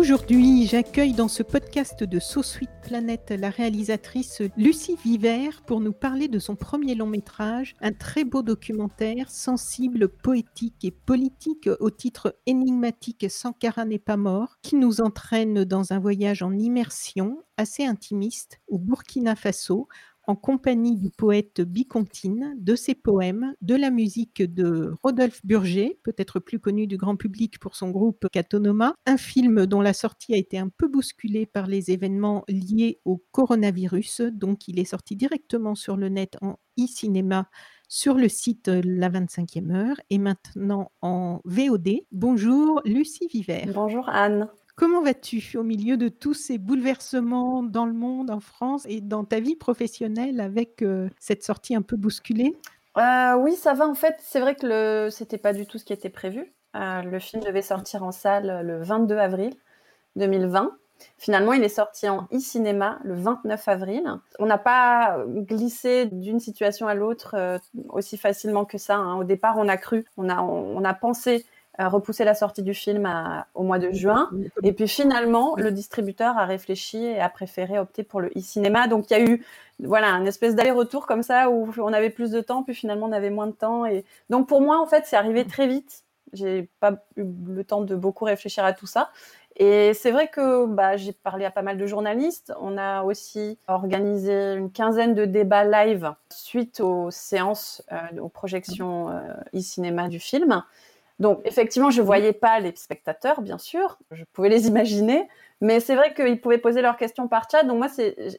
Aujourd'hui, j'accueille dans ce podcast de So Planet la réalisatrice Lucie Viver pour nous parler de son premier long métrage, un très beau documentaire sensible, poétique et politique au titre énigmatique Sankara n'est pas mort, qui nous entraîne dans un voyage en immersion assez intimiste au Burkina Faso en compagnie du poète Bicontine, de ses poèmes, de la musique de Rodolphe Burger, peut-être plus connu du grand public pour son groupe Catonoma, un film dont la sortie a été un peu bousculée par les événements liés au coronavirus, donc il est sorti directement sur le net en e-cinéma sur le site La 25e heure et maintenant en VOD. Bonjour Lucie Viver. Bonjour Anne. Comment vas-tu au milieu de tous ces bouleversements dans le monde, en France et dans ta vie professionnelle avec euh, cette sortie un peu bousculée? Euh, Oui, ça va. En fait, c'est vrai que le... c'était pas du tout ce qui était prévu. Euh, le film devait sortir en salle le 22 avril 2020. Finalement, il est sorti en e-cinéma le 29 avril. On n'a pas glissé d'une situation à l'autre aussi facilement que ça. Hein. Au départ, on a cru, on a, on a pensé repousser la sortie du film au mois de juin. Et puis finalement, le distributeur a réfléchi et a préféré opter pour le e-cinéma. Donc il y a eu voilà un espèce d'aller-retour comme ça où on avait plus de temps, puis finalement on avait moins de temps. Et donc pour moi, en fait, c'est arrivé très vite. J'ai pas eu le temps de beaucoup réfléchir à tout ça. Et c'est vrai que bah, j'ai parlé à pas mal de journalistes. On a aussi organisé une quinzaine de débats live suite aux séances, euh, aux projections euh, e-cinéma du film. Donc, effectivement, je ne voyais pas les spectateurs, bien sûr. Je pouvais les imaginer. Mais c'est vrai qu'ils pouvaient poser leurs questions par chat. Donc, moi,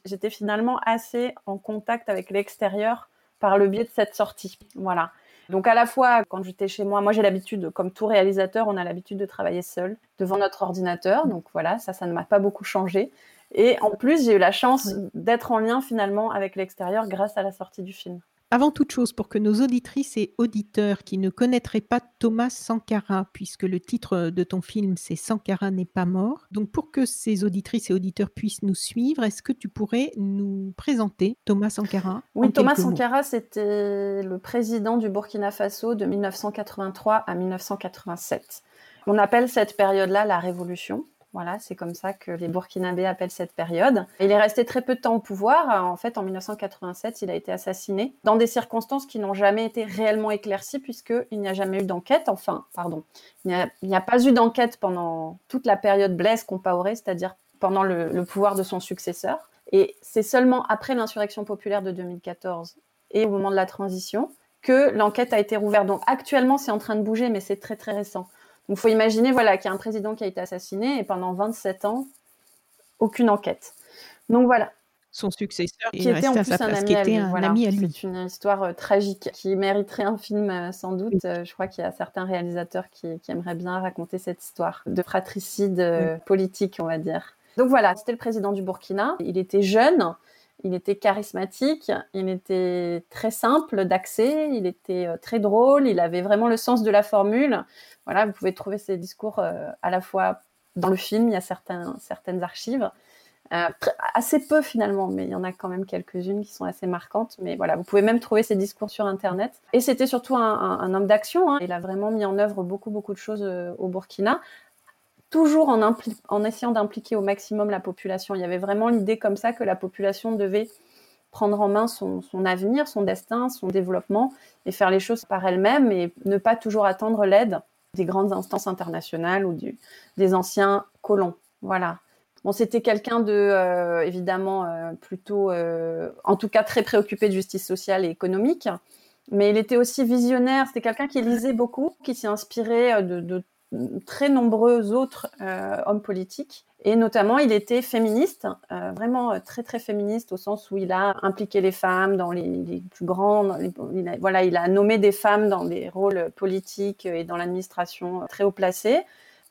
j'étais finalement assez en contact avec l'extérieur par le biais de cette sortie. Voilà. Donc, à la fois, quand j'étais chez moi, moi, j'ai l'habitude, comme tout réalisateur, on a l'habitude de travailler seul devant notre ordinateur. Donc, voilà, ça, ça ne m'a pas beaucoup changé. Et en plus, j'ai eu la chance d'être en lien finalement avec l'extérieur grâce à la sortie du film. Avant toute chose, pour que nos auditrices et auditeurs qui ne connaîtraient pas Thomas Sankara, puisque le titre de ton film c'est Sankara n'est pas mort, donc pour que ces auditrices et auditeurs puissent nous suivre, est-ce que tu pourrais nous présenter Thomas Sankara Oui, Thomas Sankara, c'était le président du Burkina Faso de 1983 à 1987. On appelle cette période-là la révolution. Voilà, c'est comme ça que les Burkinabés appellent cette période. Il est resté très peu de temps au pouvoir. En fait, en 1987, il a été assassiné dans des circonstances qui n'ont jamais été réellement éclaircies puisqu'il n'y a jamais eu d'enquête. Enfin, pardon, il n'y a, pas eu d'enquête pendant toute la période Blaise Compaoré, c'est-à-dire pendant le, le pouvoir de son successeur. Et c'est seulement après l'insurrection populaire de 2014 et au moment de la transition que l'enquête a été rouverte. Donc actuellement, c'est en train de bouger, mais c'est très très récent. Donc, il faut imaginer voilà, qu'il y a un président qui a été assassiné et pendant 27 ans, aucune enquête. Donc voilà. Son successeur, qui était en plus un, ami, à lui, un ami à lui. C'est une histoire euh, tragique qui mériterait un film euh, sans doute. Euh, je crois qu'il y a certains réalisateurs qui, aimeraient bien raconter cette histoire de fratricide politique, on va dire. Donc voilà, c'était le président du Burkina. Il était jeune, il était charismatique, il était très simple d'accès, il était très drôle, il avait vraiment le sens de la formule. Voilà, vous pouvez trouver ces discours euh, à la fois dans le film, il y a certaines archives, euh, assez peu finalement, mais il y en a quand même quelques-unes qui sont assez marquantes. Mais voilà, vous pouvez même trouver ces discours sur Internet. Et c'était surtout un, homme d'action. Hein. Il a vraiment mis en œuvre beaucoup, beaucoup de choses euh, au Burkina, toujours en, essayant d'impliquer au maximum la population. Il y avait vraiment l'idée comme ça que la population devait prendre en main son, avenir, son destin, son développement et faire les choses par elle-même et ne pas toujours attendre l'aide des grandes instances internationales ou des anciens colons. Voilà. Bon, c'était quelqu'un de, euh, évidemment, euh, plutôt, euh, en tout cas, très préoccupé de justice sociale et économique. Mais il était aussi visionnaire. C'était quelqu'un qui lisait beaucoup, qui s'est inspiré de, de, très nombreux autres hommes politiques. Et notamment, il était féministe, vraiment très très féministe au sens où il a impliqué les femmes dans les, les plus grands, il a, voilà, il a nommé des femmes dans des rôles politiques et dans l'administration très haut placés.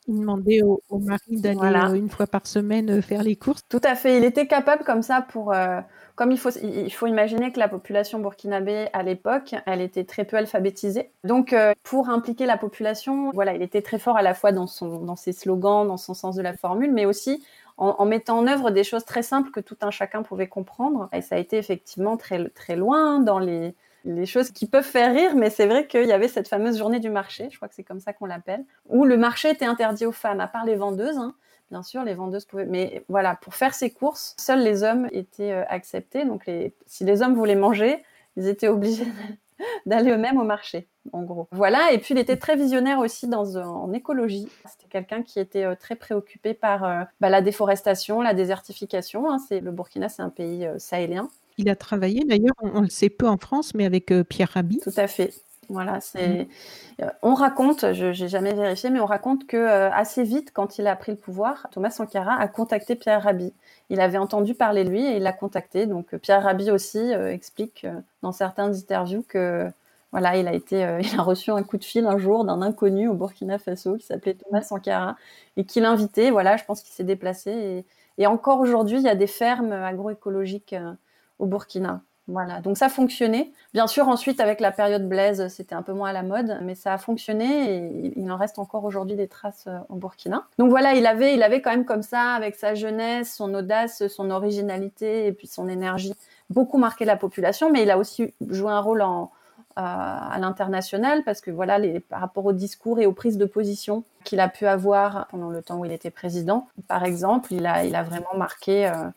Il demandait au, mari d'aller euh, une fois par semaine euh, faire les courses. Tout à fait. Il était capable comme ça pour. Euh, comme il faut, il faut imaginer que la population burkinabé à l'époque, elle était très peu alphabétisée. Donc, pour impliquer la population, voilà, il était très fort à la fois dans son, dans ses slogans, dans son sens de la formule, mais aussi en, en, mettant en œuvre des choses très simples que tout un chacun pouvait comprendre. Et ça a été effectivement très, très loin dans les, les choses qui peuvent faire rire, mais c'est vrai qu'il y avait cette fameuse journée du marché, je crois que c'est comme ça qu'on l'appelle, où le marché était interdit aux femmes, à part les vendeuses. Hein. Bien sûr, les vendeuses pouvaient. Mais voilà, pour faire ces courses, seuls les hommes étaient euh, acceptés. Donc, les... si les hommes voulaient manger, ils étaient obligés d'aller eux-mêmes au marché, en gros. Voilà, et puis il était très visionnaire aussi dans, en écologie. C'était quelqu'un qui était euh, très préoccupé par euh, bah, la déforestation, la désertification. Hein. C'est, le Burkina, c'est un pays sahélien. Il a travaillé, d'ailleurs, on, le sait peu en France, mais avec euh, Pierre Rabhi. Tout à fait. Voilà, c'est. Mm. On raconte, je n'ai jamais vérifié, mais on raconte que euh, assez vite, quand il a pris le pouvoir, Thomas Sankara a contacté Pierre Rabhi. Il avait entendu parler de lui et il l'a contacté. Donc Pierre Rabhi aussi euh, explique dans certaines interviews que voilà, il a été, il a reçu un coup de fil un jour d'un inconnu au Burkina Faso qui s'appelait Thomas Sankara et qui l'invitait. Voilà, je pense qu'il s'est déplacé et, et encore aujourd'hui, il y a des fermes agroécologiques au Burkina. Voilà, donc ça fonctionnait. Bien sûr, ensuite, avec la période Blaise, c'était un peu moins à la mode, mais ça a fonctionné et il en reste encore aujourd'hui des traces euh, au Burkina. Donc voilà, il avait, il avait quand même comme ça, avec sa jeunesse, son audace, son originalité et puis son énergie, beaucoup marqué la population, mais il a aussi joué un rôle euh, à l'international parce que voilà, les, par rapport au discours et aux prises de position qu'il a pu avoir pendant le temps où il était président, par exemple, il a, il a vraiment marqué. Euh,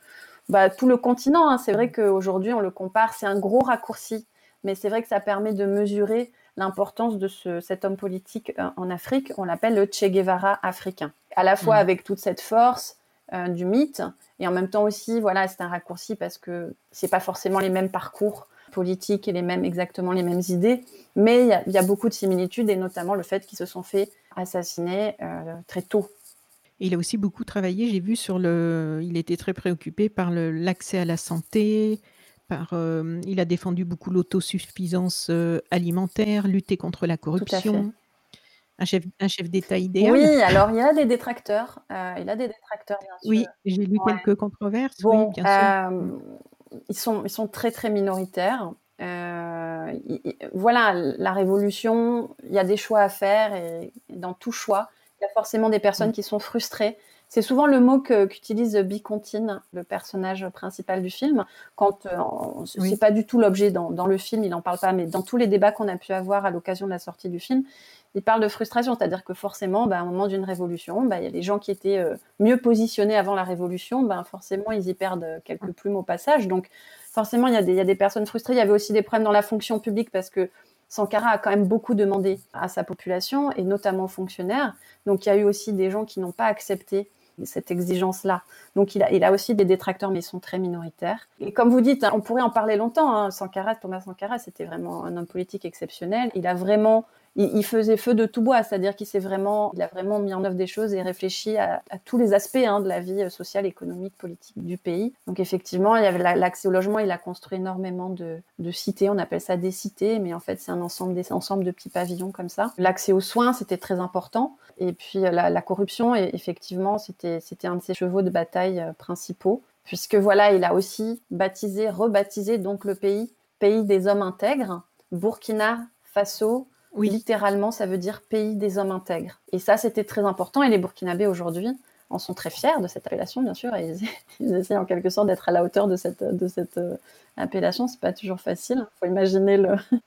bah, tout le continent. Hein. C'est vrai qu'aujourd'hui, on le compare, c'est un gros raccourci, mais c'est vrai que ça permet de mesurer l'importance de ce, cet homme politique euh, en Afrique. On l'appelle le Che Guevara africain. À la fois mmh. avec toute cette force euh, du mythe, et en même temps aussi, voilà, c'est un raccourci parce que c'est pas forcément les mêmes parcours politiques et les mêmes exactement les mêmes idées, mais il y, y, a beaucoup de similitudes et notamment le fait qu'ils se sont fait assassiner euh, très tôt il a aussi beaucoup travaillé, j'ai vu sur le. Il était très préoccupé par l'accès à la santé. Par, euh, il a défendu beaucoup l'autosuffisance euh, alimentaire, lutter contre la corruption. Un chef, un chef d'État idéal. Oui, alors il y a des détracteurs. Euh, il a des détracteurs, bien sûr. Oui, j'ai lu quelques controverses. oui, bien sûr. Ils, sont, ils sont très, très minoritaires. voilà, la révolution, il y a des choix à faire et dans tout choix, y a forcément des personnes mm. qui sont frustrées. C'est souvent le mot qu'utilise Bicontine, le personnage principal du film. Quand euh, c'est pas du tout l'objet dans, le film, il en parle pas, mais dans tous les débats qu'on a pu avoir à l'occasion de la sortie du film, il parle de frustration, c'est-à-dire que forcément, bah, un moment d'une révolution, bah, il y a les gens qui étaient euh, mieux positionnés avant la révolution, bah, forcément, ils y perdent quelques plumes au passage. Donc, forcément, il y, a des, il y a des personnes frustrées. Il y avait aussi des problèmes dans la fonction publique parce que Sankara a quand même beaucoup demandé à sa population et notamment aux fonctionnaires. Donc il y a eu aussi des gens qui n'ont pas accepté cette exigence-là. Donc il a, aussi des détracteurs, mais ils sont très minoritaires. Et comme vous dites, hein, on pourrait en parler longtemps. Hein. Sankara, Thomas Sankara, c'était vraiment un homme politique exceptionnel. Il a vraiment il, faisait feu de tout bois, c'est-à-dire qu'il s'est vraiment, il a vraiment mis en œuvre des choses et réfléchi à, tous les aspects hein, de la vie sociale, économique, politique du pays. Donc effectivement, il y avait l'accès au logement, il a construit énormément de, cités, on appelle ça des cités, mais en fait c'est un ensemble, de petits pavillons comme ça. L'accès aux soins, c'était très important. Et puis la, corruption, effectivement, c'était un de ses chevaux de bataille euh, principaux, puisque voilà, il a aussi baptisé, rebaptisé donc le pays, pays des hommes intègres, Burkina Faso, oui. Littéralement, ça veut dire pays des hommes intègres. Et ça, c'était très important. Et les Burkinabés aujourd'hui en sont très fiers de cette appellation, bien sûr. Et ils, essaient en quelque sorte d'être à la hauteur de cette, de cette euh, appellation. C'est pas toujours facile. Il faut imaginer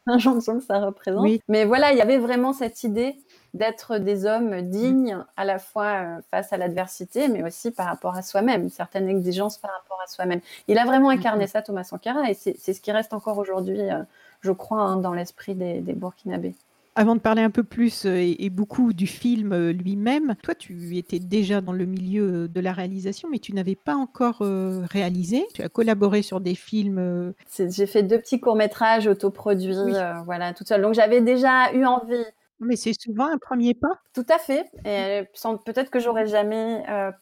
l'injonction que ça représente. Mais voilà, il y avait vraiment cette idée d'être des hommes dignes à la fois euh, face à l'adversité, mais aussi par rapport à soi-même, une certaine exigence par rapport à soi-même. Il a vraiment incarné mm-hmm. ça, Thomas Sankara, et c'est ce qui reste encore aujourd'hui, euh, je crois, hein, dans l'esprit des, des Burkinabés. Avant de parler un peu plus euh, et, beaucoup du film euh, lui-même, toi, tu étais déjà dans le milieu euh, de la réalisation, mais tu n'avais pas encore réalisé. Tu as collaboré sur des films. J'ai fait deux petits courts-métrages autoproduits, Oui. euh, voilà, toute seule. Donc j'avais déjà eu envie, Mais c'est souvent un premier pas. tout à fait. Et peut-être que j'aurais jamais euh,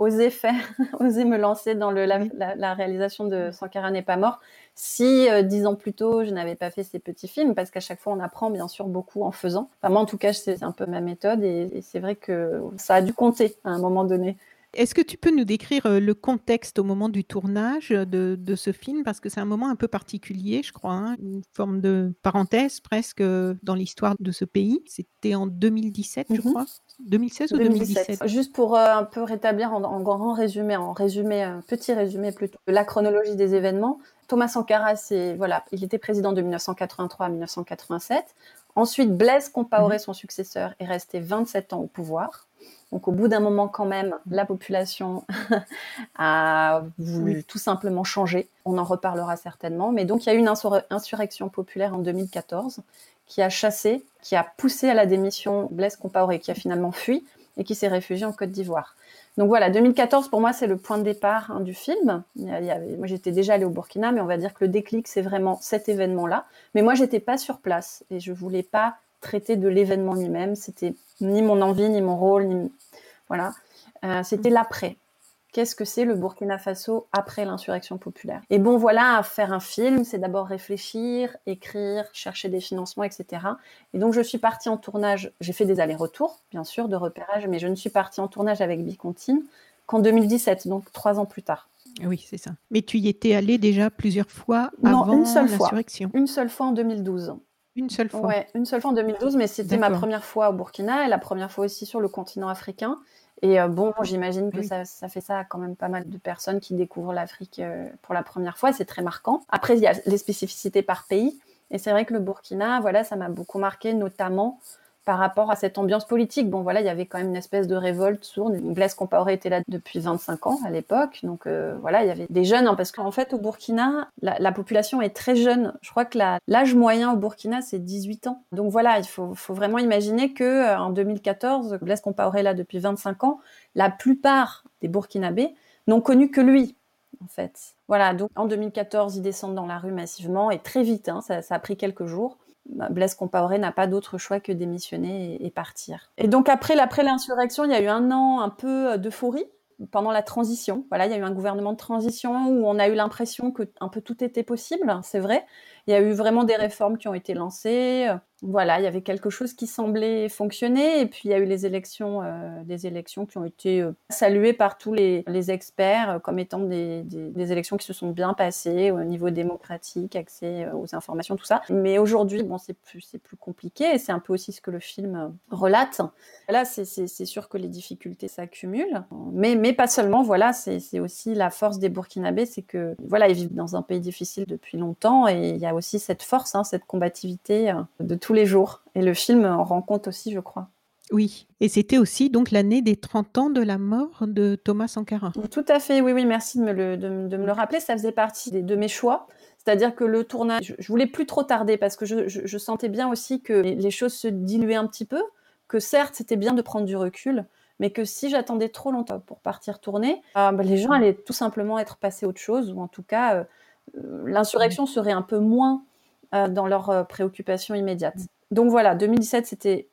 osé faire, osé me lancer dans le, la, Oui. la- la réalisation de Sankara n'est pas mort si euh, dix ans plus tôt je n'avais pas fait ces petits films, parce qu'à chaque fois on apprend bien sûr beaucoup en faisant. Enfin moi en tout cas c'est un peu ma méthode et, et c'est vrai que ça a dû compter à un moment donné. Est-ce que tu peux nous décrire euh, le contexte au moment du tournage de, de ce film? Parce que c'est un moment un peu particulier, je crois, hein, une forme de parenthèse presque euh, dans l'histoire de ce pays. C'était en 2017, je Mhm. crois. 2016 ou 2017 Juste pour euh, un peu rétablir en, en grand résumé, en résumé, petit résumé plutôt, la chronologie des événements. Thomas Sankara, voilà, il était président de 1983 à 1987. Ensuite, Blaise Compaoré, son successeur, est resté 27 ans au pouvoir. Donc, au bout d'un moment, quand même, la population a voulu tout simplement changer. On en reparlera certainement. Mais donc, il y a eu une insur- insurrection populaire en 2014 qui a chassé, qui a poussé à la démission Blaise Compaoré, qui a finalement fui et qui s'est réfugié en Côte d'Ivoire. Donc voilà, 2014 pour moi c'est le point de départ hein, du film. Il y avait- moi j'étais déjà allée au Burkina, mais on va dire que le déclic c'est vraiment cet événement-là. Mais moi j'étais pas sur place et je voulais pas traiter de l'événement lui-même. C'était ni mon envie, ni mon rôle, ni voilà. Euh, c'était l'après. Qu'est-ce que c'est le Burkina Faso après l'insurrection populaire? Et bon, voilà, faire un film, c'est d'abord réfléchir, écrire, chercher des financements, etc. Et donc, je suis partie en tournage. J'ai fait des allers-retours, bien sûr, de repérage, mais je ne suis partie en tournage avec Bicontine qu'en 2017, donc trois ans plus tard. Oui, c'est ça. Mais tu y étais allé déjà plusieurs fois avant l'insurrection. Une seule fois en 2012. Une seule fois. Ouais, une seule fois en 2012, mais c'était ma première fois au Burkina et la première fois aussi sur le continent africain. Et euh, bon, j'imagine que Oui. ça, ça fait ça à quand même pas mal de personnes qui découvrent l'Afrique euh, pour la première fois. C'est très marquant. Après, il y a les spécificités par pays. Et c'est vrai que le Burkina, voilà, ça m'a beaucoup marqué, notamment par rapport à cette ambiance politique. Bon, voilà, il y avait quand même une espèce de révolte sourde. Blaise Compaoré était là depuis 25 ans à l'époque. Donc, euh, voilà, il y avait des jeunes, hein, parce qu'en fait, au Burkina, la, la population est très jeune. Je crois que l'âge moyen au Burkina, c'est 18 ans. Donc, voilà, il faut, faut vraiment imaginer que euh, en 2014, Blaise Compaoré est là depuis 25 ans. La plupart des Burkinabés n'ont connu que lui, en fait. Voilà, donc en 2014, ils descendent dans la rue massivement et très vite, hein, ça, ça a pris quelques jours. Blaise Compaoré n'a pas d'autre choix que démissionner et, partir. Et donc après, l'insurrection, il y a eu un an un peu euh, d'euphorie pendant la transition. Voilà, il y a eu un gouvernement de transition où on a eu l'impression que un peu tout était possible, c'est vrai. Il y a eu vraiment des réformes qui ont été lancées. Voilà, il y avait quelque chose qui semblait fonctionner. Et puis il y a eu les élections, euh, des élections qui ont été euh, saluées par tous les, experts euh, comme étant des, élections qui se sont bien passées au niveau démocratique, accès aux informations, tout ça. Mais aujourd'hui, bon, c'est plus, compliqué. Et c'est un peu aussi ce que le film relate. Là, c'est- sûr que les difficultés s'accumulent, mais, mais pas seulement. Voilà, c'est aussi la force des Burkinabés, c'est que voilà, ils vivent dans un pays difficile depuis longtemps, et il y a aussi cette force, hein, cette combativité de tous les jours. Et le film en rend compte aussi, je crois. Oui. Et c'était aussi donc l'année des 30 ans de la mort de Thomas Sankara. Tout à fait, oui, oui, merci de me le, de, me- de me le rappeler. Ça faisait partie de mes choix. C'est-à-dire que le tournage, je, voulais plus trop tarder parce que je, je- je sentais bien aussi que les, les choses se diluaient un petit peu, que certes, c'était bien de prendre du recul, mais que si j'attendais trop longtemps pour partir tourner, euh, bah, les gens allaient tout simplement être passés à autre chose, ou en tout cas, euh, euh, l'insurrection serait un peu moins euh, dans leurs euh, préoccupations immédiates. Donc voilà, 2017, c'était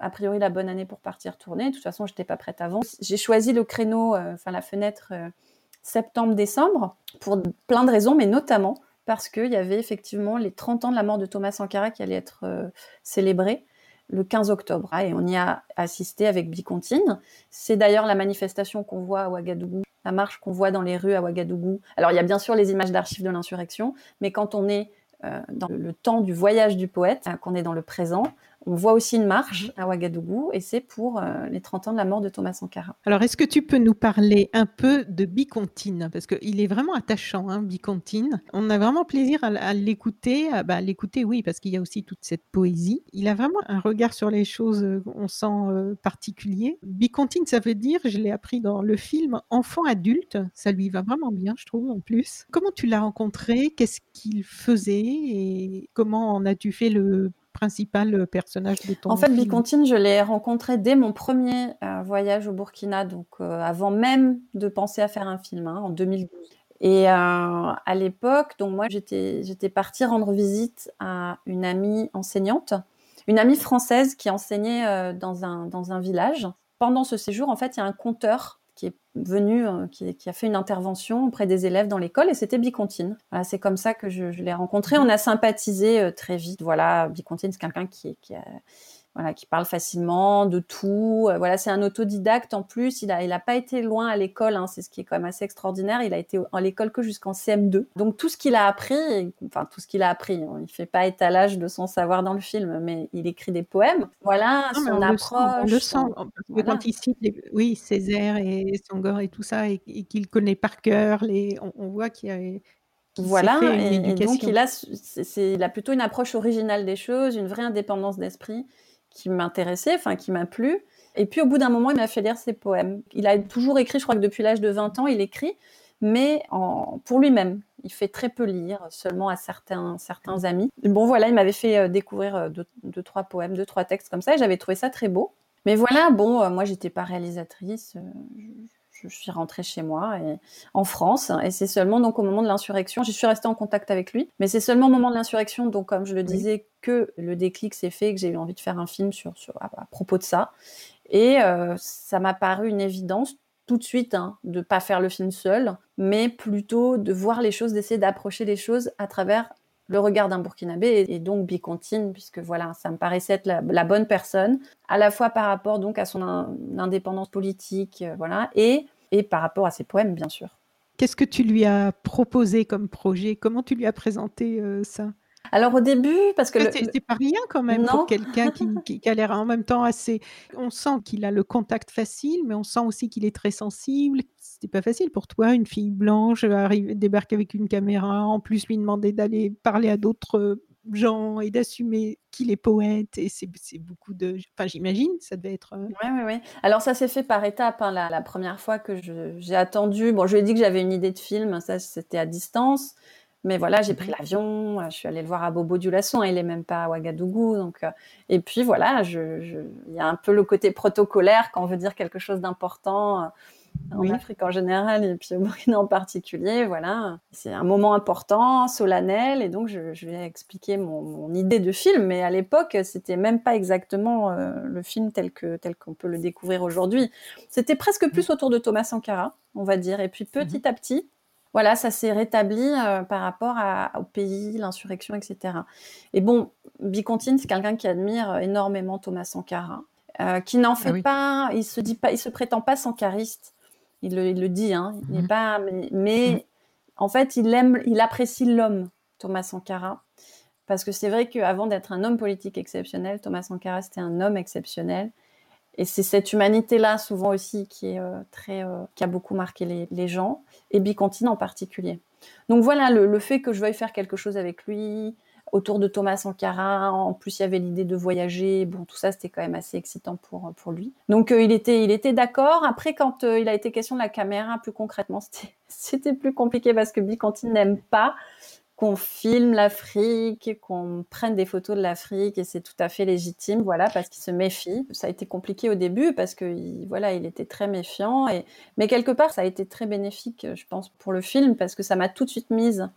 a priori la bonne année pour partir tourner. De toute façon, j'étais pas prête avant. J'ai choisi le créneau, euh, enfin la fenêtre septembre-décembre pour plein de raisons, mais notamment parce qu'il y avait effectivement les 30 ans de la mort de Thomas Sankara qui allaient être célébrés le 15 octobre. Ah, et on y a assisté avec Bicontine. C'est d'ailleurs la manifestation qu'on voit à Ouagadougou, la marche qu'on voit dans les rues à Ouagadougou. Alors il y a bien sûr les images d'archives de l'insurrection, mais quand on est dans le temps du voyage du poète, hein, qu'on est dans le présent, on voit aussi une marche à Ouagadougou et c'est pour euh, les 30 ans de la mort de Thomas Sankara. Alors, est-ce que tu peux nous parler un peu de Bicontine? Parce qu'il est vraiment attachant, hein, Bicontine. On a vraiment plaisir à, l'écouter. bah, l'écouter, oui, parce qu'il y a aussi toute cette poésie. Il a vraiment un regard sur les choses, euh, on sent euh, particulier. Bicontine, ça veut dire, je l'ai appris dans le film, enfant adulte. Ça lui va vraiment bien, je trouve, en plus. Comment tu l'as rencontré? Qu'est-ce qu'il faisait? Et comment en as-tu fait le principal personnage de ton En fait, Bicontine, je l'ai rencontré dès mon premier voyage au Burkina, donc avant même de penser à faire un film, hein, en 2012. Et à l'époque, donc moi, j'étais, j'étais partie rendre visite à une amie enseignante, une amie française qui enseignait dans, un, dans un village. Pendant ce séjour, en fait, il y a un conteur qui est venu, qui, qui, a fait une intervention auprès des élèves dans l'école, et c'était Bicontine. Voilà, c'est comme ça que je, je l'ai rencontré. On a sympathisé très vite. Voilà, Bicontine, c'est quelqu'un qui, qui a voilà, qui parle facilement de tout. Euh, voilà, c'est un autodidacte en plus. Il a, il a pas été loin à l'école. Hein, c'est ce qui est quand même assez extraordinaire. Il a été à l'école que jusqu'en CM2. Donc tout ce qu'il a appris, enfin tout ce qu'il a appris, hein, il fait pas étalage de son savoir dans le film, mais il écrit des poèmes. Voilà, son approche. on le sent. Parce que quand il cite, oui, Césaire et Sangor et tout ça, et, qu'il connaît par cœur, les, on, voit qu'il y a voilà, et, et, donc il a, c'est, il a plutôt une approche originale des choses, une vraie indépendance d'esprit qui m'intéressait, enfin qui m'a plu. Et puis au bout d'un moment, il m'a fait lire ses poèmes. Il a toujours écrit, je crois que depuis l'âge de 20 ans, il écrit, mais pour lui-même. Il fait très peu lire, seulement à certains, certains amis. bon, voilà, il m'avait fait euh, découvrir euh, deux, trois poèmes, deux, trois textes comme ça, et j'avais trouvé ça très beau. Mais voilà, bon, euh, moi, j'étais pas réalisatrice suis rentrée chez moi et, en France. Et c'est seulement donc au moment de l'insurrection, j'y suis restée en contact avec lui, mais c'est seulement au moment de l'insurrection, donc comme je le disais, que le déclic s'est fait, que j'ai eu envie de faire un film sur, sur à, propos de ça. Et euh, ça m'a paru une évidence tout de suite hein, de pas faire le film seul, mais plutôt de voir les choses, d'essayer d'approcher les choses à travers le regard d'un Burkinabé et, donc Bicontine, puisque voilà, ça me paraissait être la, bonne personne, à la fois par rapport donc à son indépendance politique, euh, voilà, et, et par rapport à ses poèmes, bien sûr. Qu'est-ce que tu lui as proposé comme projet? Comment tu lui as présenté euh, ça? Alors au début, parce que c'est pas rien quand même pour quelqu'un qui, qui, a l'air en même temps assez. On sent qu'il a le contact facile, mais on sent aussi qu'il est très sensible. C'était pas facile pour toi, une fille blanche, arriver, débarquer avec une caméra, en plus lui demander d'aller parler à d'autres gens et d'assumer qu'il est poète et c'est beaucoup de enfin j'imagine ça devait être oui oui oui alors ça s'est fait par étapes hein, la, la, première fois que j'ai attendu bon je lui ai dit que j'avais une idée de film ça c'était à distance mais voilà, j'ai pris mmh l'avion, euh, je suis allée le voir à Bobo Dioulasso, hein, il est même pas à Ouagadougou. Donc, euh, et puis voilà, il y a un peu le côté protocolaire quand on veut dire quelque chose d'important euh, en Afrique en général et puis au Burkina en particulier. Voilà, c'est un moment important, solennel, et donc je, vais expliquer mon, idée de film. Mais à l'époque, c'était même pas exactement le film tel que tel qu'on peut le découvrir aujourd'hui. C'était presque plus mmh. autour de Thomas Sankara, on va dire. Et puis mmh petit à petit, voilà, ça s'est rétabli euh, par rapport au pays, l'insurrection, etc. Et bon, Bicontine, c'est quelqu'un qui admire énormément Thomas Sankara, euh, qui n'en ah fait pas, il se dit pas, il se prétend pas sankariste. Il le, dit, hein, il n'est mhm. pas, mais, mhm. en fait, il aime, il apprécie l'homme, Thomas Sankara. Parce que c'est vrai qu'avant d'être un homme politique exceptionnel, Thomas Sankara, c'était un homme exceptionnel. Et c'est cette humanité-là, souvent aussi, qui, est, euh, très, euh, qui a beaucoup marqué les, gens, et Bicontine en particulier. Donc voilà, le, fait que je veuille faire quelque chose avec lui, autour de Thomas Sankara, en plus il y avait l'idée de voyager, bon, tout ça c'était quand même assez excitant pour, pour lui. Donc euh, il était, il était d'accord. Après, quand il a été question de la caméra, plus concrètement, c'était plus compliqué parce que Bicontine n'aime pas qu'on filme l'Afrique, qu'on prenne des photos de l'Afrique et c'est tout à fait légitime, voilà, parce qu'il se méfie. Ça a été compliqué au début parce que voilà, il était très méfiant et mais quelque part ça a été très bénéfique, je pense, pour le film parce que ça m'a tout de suite mise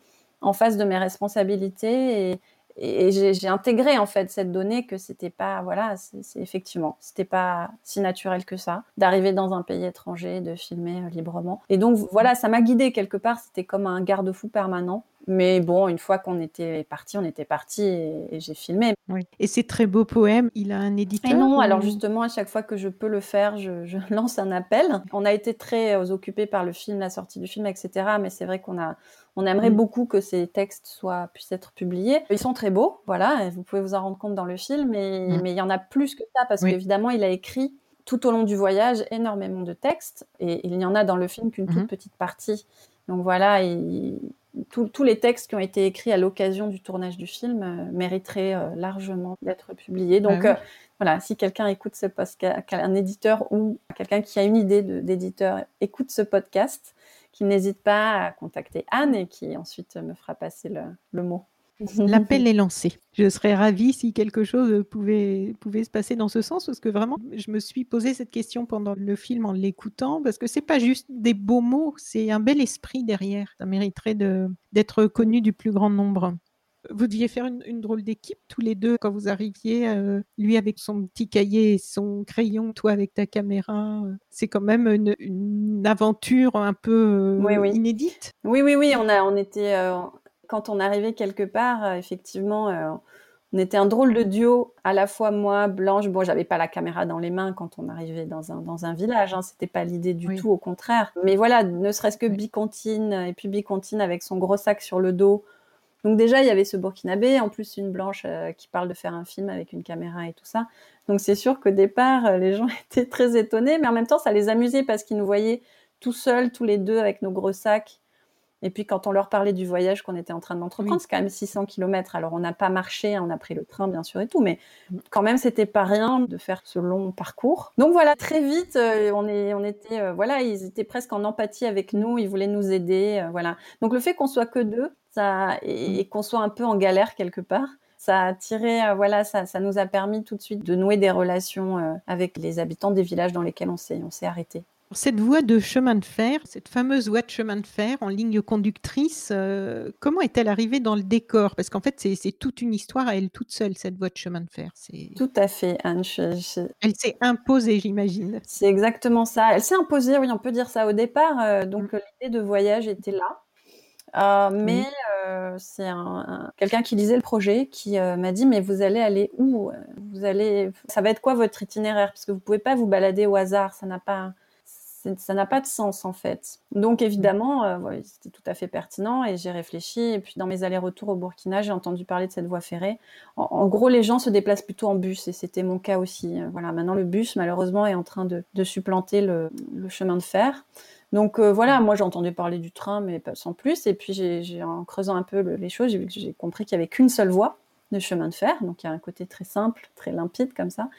en face de mes responsabilités et, et j'ai intégré en fait cette donnée que c'était pas voilà c'est effectivement c'était pas si naturel que ça d'arriver dans un pays étranger de filmer euh, librement. Et donc voilà ça m'a guidé quelque part. C'était comme un garde-fou permanent mais bon, une fois qu'on était parti, on était parti et, j'ai filmé. Oui. Et ces très beaux poèmes, il a un éditeur et Non, alors justement, à chaque fois que je peux le faire, je, lance un appel. On a été très euh, occupés par le film, la sortie du film, etc. Mais c'est vrai qu'on a, on aimerait mm. beaucoup que ces textes soient, puissent être publiés. Ils sont très beaux, voilà, vous pouvez vous en rendre compte dans le film, mais, mm. mais il y en a plus que ça parce qu'évidemment, il a écrit tout au long du voyage énormément de textes et il n'y en a dans le film qu'une toute mm-hmm. petite partie. Donc voilà, il, tous les textes qui ont été écrits à l'occasion du tournage du film euh, mériteraient euh, largement d'être publiés. Bah Donc euh, voilà, si quelqu'un écoute ce podcast, un éditeur ou quelqu'un qui a une idée d'éditeur écoute ce podcast, qui n'hésite pas à contacter Anne et qui ensuite me fera passer le, mot. L'appel est lancé. Je serais ravie si quelque chose pouvait, pouvait se passer dans ce sens, parce que vraiment, je me suis posé cette question pendant le film en l'écoutant, parce que c'est pas juste des beaux mots, c'est un bel esprit derrière. Ça mériterait d'être connu du plus grand nombre. Vous deviez faire une, drôle d'équipe tous les deux quand vous arriviez, euh, lui avec son petit cahier et son crayon, toi avec ta caméra. Euh. C'est quand même une, aventure un peu euh, inédite. Oui, oui, oui. On, a, on était, quand on arrivait quelque part, effectivement, on était un drôle de duo, à la fois moi, Blanche. Bon, j'avais pas la caméra dans les mains quand on arrivait dans un, dans un village, hein, c'était pas l'idée du tout, au contraire. Mais voilà, ne serait-ce que Bicontine, et puis Bicontine avec son gros sac sur le dos, donc déjà, il y avait ce burkinabé, en plus une blanche euh, qui parle de faire un film avec une caméra et tout ça. Donc c'est sûr qu'au départ, euh, les gens étaient très étonnés, mais en même temps, ça les amusait parce qu'ils nous voyaient tout seuls, tous les deux, avec nos gros sacs. Et puis quand on leur parlait du voyage qu'on était en train d'entreprendre, c'est quand même 600 km. Alors on n'a pas marché, on a pris le train bien sûr et tout, mais mm. quand même c'était pas rien de faire ce long parcours. Donc voilà, très vite, euh, on, est, on était, voilà, ils étaient presque en empathie avec nous, ils voulaient nous aider, voilà. Donc le fait qu'on soit que deux, ça, et, qu'on soit un peu en galère quelque part. Ça a tiré, euh, voilà, ça, ça, nous a permis tout de suite de nouer des relations euh, avec les habitants des villages dans lesquels on s'est, on s'est arrêté. Cette voie de chemin de fer, cette fameuse voie de chemin de fer en ligne conductrice, euh, comment est-elle arrivée dans le décor? Parce qu'en fait, c'est toute une histoire à elle toute seule, cette voie de chemin de fer. Tout à fait, Anne. Elle s'est imposée, j'imagine. C'est exactement ça. Elle s'est imposée, oui, on peut dire ça au départ. donc, mm. l'idée de voyage était là. Euh, mais euh, c'est un, quelqu'un qui lisait le projet qui euh, m'a dit mais vous allez aller où? Vous allez, ça va être quoi votre itinéraire? Parce que vous pouvez pas vous balader au hasard, ça n'a pas, ça n'a pas de sens en fait. Donc évidemment, c'était tout à fait pertinent et j'ai réfléchi. Et puis dans mes allers-retours au Burkina, j'ai entendu parler de cette voie ferrée. En, gros, les gens se déplacent plutôt en bus et c'était mon cas aussi. Voilà, maintenant le bus malheureusement est en train de, de supplanter le, le chemin de fer. Donc euh, voilà, moi j'ai entendu parler du train, mais pas sans plus. Et puis j'ai, en creusant un peu les choses, j'ai, compris qu'il n'y avait qu'une seule voie de chemin de fer. Donc il y a un côté très simple, très limpide comme ça,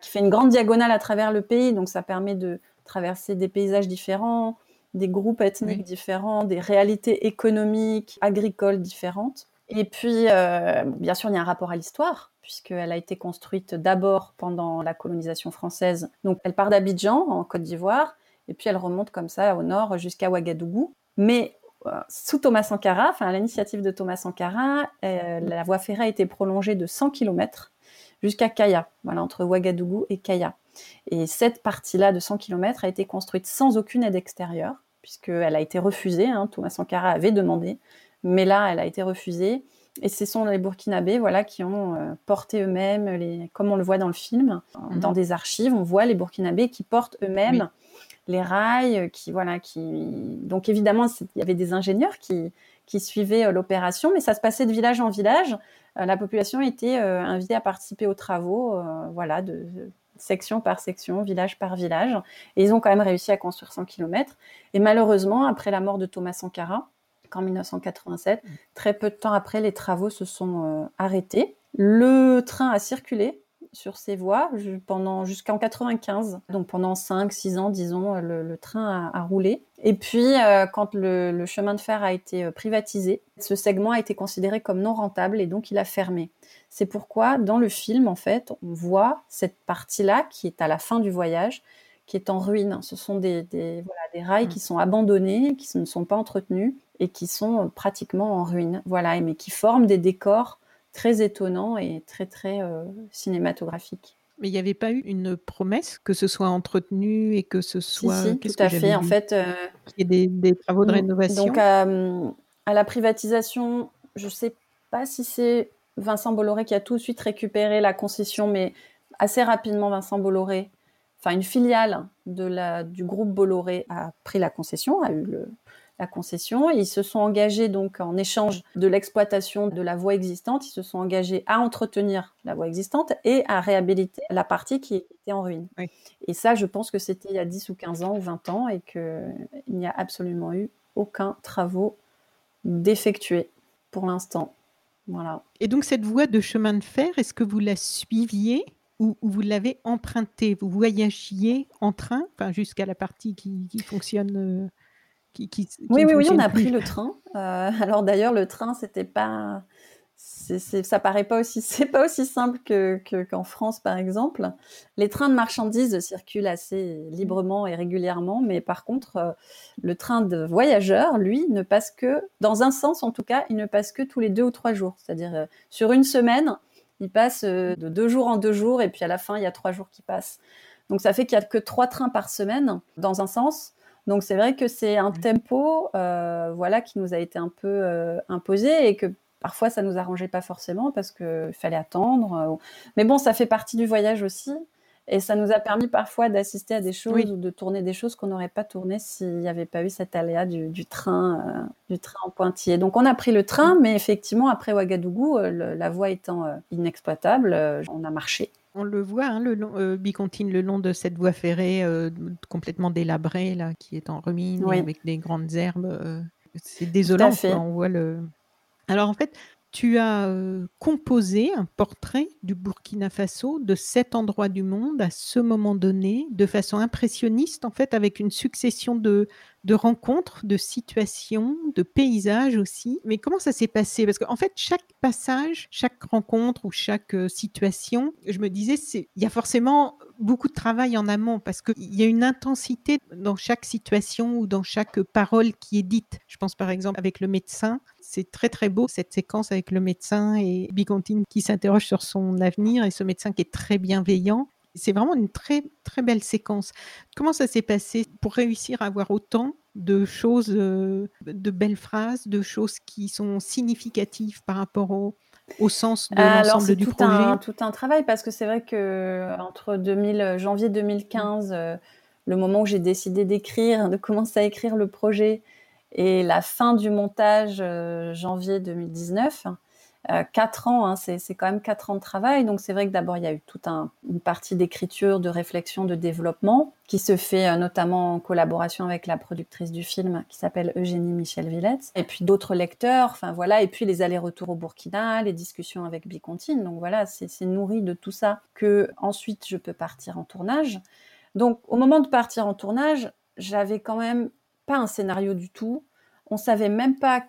qui fait une grande diagonale à travers le pays. Donc ça permet de traverser des paysages différents, des groupes ethniques différents, des réalités économiques, agricoles différentes. Et puis, euh, bien sûr, il y a un rapport à l'histoire, puisqu'elle a été construite d'abord pendant la colonisation française. Donc, elle part d'Abidjan, en Côte d'Ivoire, et puis elle remonte comme ça au nord jusqu'à Ouagadougou. Mais euh, sous Thomas Sankara, enfin à l'initiative de Thomas Sankara, euh, la voie ferrée a été prolongée de 100 km jusqu'à Kaya, voilà, entre Ouagadougou et Kaya. Et cette partie-là de 100 km a été construite sans aucune aide extérieure, puisqu'elle a été refusée. Hein, Thomas Sankara avait demandé, mais là, elle a été refusée. Et ce sont les Burkinabés voilà, qui ont euh, porté eux-mêmes, les, comme on le voit dans le film, mhm. dans des archives, on voit les Burkinabés qui portent eux-mêmes les rails, euh, qui voilà, qui donc évidemment il y avait des ingénieurs qui qui suivaient euh, l'opération, mais ça se passait de village en village. Euh, la population était invitée à participer aux travaux, voilà, de, section par section, village par village, et ils ont quand même réussi à construire 100 km. Et malheureusement, après la mort de Thomas Sankara, en 1987, très peu de temps après, les travaux se sont arrêtés. Le train a circulé sur ces voies pendant jusqu'en 95. Donc pendant 5, 6 ans, disons, le, train a, roulé. Et puis, euh, quand le, chemin de fer a été euh, privatisé, ce segment a été considéré comme non rentable et donc il a fermé. C'est pourquoi, dans le film, en fait, on voit cette partie-là qui est à la fin du voyage, qui est en ruine. Ce sont des, des, rails mmh. qui sont abandonnés, qui ne sont pas entretenus et qui sont euh, pratiquement en ruine. Voilà, mais qui forment des décors très étonnant et très très euh, cinématographique. Mais il n'y avait pas eu une promesse que ce soit entretenu et que ce soit. Si, si tout à fait. En fait, euh, il y ait des, travaux de rénovation? Donc, à la privatisation, je ne sais pas si c'est Vincent Bolloré qui a tout de suite récupéré la concession, mais assez rapidement, Vincent Bolloré, enfin une filiale de la, du groupe Bolloré, a pris la concession, a eu le, la concession. Ils se sont engagés donc en échange de l'exploitation de la voie existante, ils se sont engagés à entretenir la voie existante et à réhabiliter la partie qui était en ruine. Et ça, je pense que c'était il y a 10 ou 15 ans ou 20 ans et qu'il n'y a absolument eu aucun travaux d'effectuer pour l'instant. Voilà. Et donc cette voie de chemin de fer, est-ce que vous la suiviez ou, vous l'avez empruntée? Vous voyagiez en train, enfin, jusqu'à la partie qui, qui fonctionne euh, oui, oui, oui, on a pris le train. Euh, alors d'ailleurs, le train, c'était pas, c'est, ça paraît pas aussi, c'est pas aussi simple que, qu'en France, par exemple. Les trains de marchandises circulent assez librement et régulièrement, mais par contre, euh, le train de voyageurs, lui, ne passe que, dans un sens en tout cas, il ne passe que tous les deux ou trois jours. C'est-à-dire, euh, sur une semaine, il passe euh, de deux jours en deux jours, et puis à la fin, il y a trois jours qui passent. Donc ça fait qu'il y a que trois trains par semaine, dans un sens. Donc c'est vrai que c'est un tempo, voilà, qui nous a été un peu imposé et que Parfois, ça nous arrangeait pas forcément parce qu'il fallait attendre. Euh, mais bon, ça fait partie du voyage aussi. Et ça nous a permis parfois d'assister à des choses ou de tourner des choses qu'on n'aurait pas tournées s'il n'y avait pas eu cet aléa du, train, euh, du train en pointillé. Donc on a pris le train, mais effectivement après Ouagadougou, euh, la voie étant inexploitable, on a marché. On le voit, hein, le long, Bicontine, le long de cette voie ferrée complètement délabrée là, qui est en ruine avec des grandes herbes. c'est désolant. On voit le, alors en fait, tu as composé un portrait du Burkina Faso de cet endroit du monde à ce moment donné, de façon impressionniste, en fait, avec une succession de, de rencontres, de situations, de paysages aussi. Mais comment ça s'est passé? Parce qu'en fait, chaque passage, chaque rencontre ou chaque situation, je me disais, il y a forcément beaucoup de travail en amont parce qu'il y a une intensité dans chaque situation ou dans chaque parole qui est dite. Je pense par exemple avec le médecin, c'est très très beau cette séquence avec le médecin et Bigontine qui s'interroge sur son avenir et ce médecin qui est très bienveillant. C'est vraiment une très très belle séquence. Comment ça s'est passé pour réussir à avoir autant de choses, euh, de belles phrases, de choses qui sont significatives par rapport au, au sens de l'ensemble du projet un, tout un travail parce que c'est vrai que entre 2000, janvier 2015, euh, le moment où j'ai décidé d'écrire, de commencer à écrire le projet, et la fin du montage, euh, janvier 2019, euh, quatre ans, hein, c'est quand même quatre ans de travail. Donc c'est vrai que d'abord il y a eu toute une partie d'écriture, de réflexion, de développement qui se fait euh, notamment en collaboration avec la productrice du film qui s'appelle Eugénie Michel Villette. Et puis d'autres lecteurs, enfin voilà. Et puis les allers-retours au Burkina, les discussions avec Bicontine. Donc voilà, c'est nourri de tout ça que ensuite je peux partir en tournage. Donc au moment de partir en tournage, j'avais quand même pas un scénario du tout. On savait même pas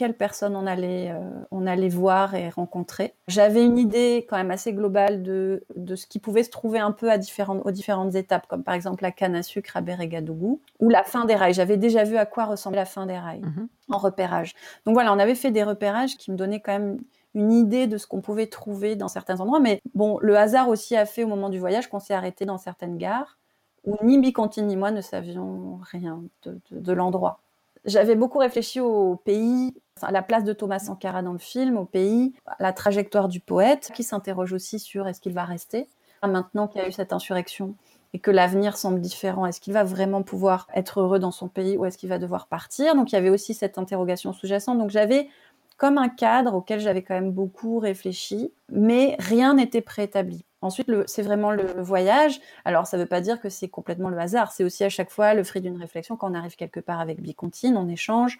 quelle personne on allait, euh, on allait voir et rencontrer. J'avais une idée quand même assez globale de, de ce qui pouvait se trouver un peu à différentes, aux différentes étapes, comme par exemple la canne à sucre à Bérégadougou ou la fin des rails. J'avais déjà vu à quoi ressemblait la fin des rails mhm. en repérage. Donc voilà, on avait fait des repérages qui me donnaient quand même une idée de ce qu'on pouvait trouver dans certains endroits. Mais bon, le hasard aussi a fait au moment du voyage qu'on s'est arrêté dans certaines gares où ni Biconti ni moi ne savions rien de, de l'endroit. J'avais beaucoup réfléchi au pays, à la place de Thomas Sankara dans le film, au pays, la trajectoire du poète, qui s'interroge aussi sur est-ce qu'il va rester maintenant qu'il y a eu cette insurrection et que l'avenir semble différent. Est-ce qu'il va vraiment pouvoir être heureux dans son pays ou est-ce qu'il va devoir partir? Donc il y avait aussi cette interrogation sous-jacente. Donc j'avais comme un cadre auquel j'avais quand même beaucoup réfléchi, mais rien n'était préétabli. Ensuite, c'est vraiment le, voyage. Alors, ça ne veut pas dire que c'est complètement le hasard. C'est aussi à chaque fois le fruit d'une réflexion. Quand on arrive quelque part avec Bicontine, on échange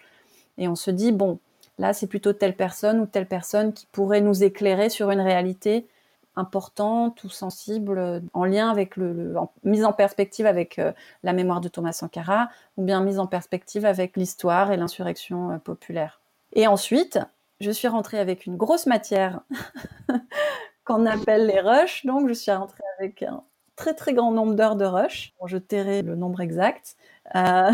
et on se dit, bon, là, c'est plutôt telle personne ou telle personne qui pourrait nous éclairer sur une réalité importante ou sensible en lien avec le, mise en perspective avec euh, la mémoire de Thomas Sankara ou bien mise en perspective avec l'histoire et l'insurrection euh, populaire. Et ensuite, je suis rentrée avec une grosse matière qu'on appelle les rushs. Donc, je suis rentrée avec un très très grand nombre d'heures de rush. je tairai le nombre exact. Euh,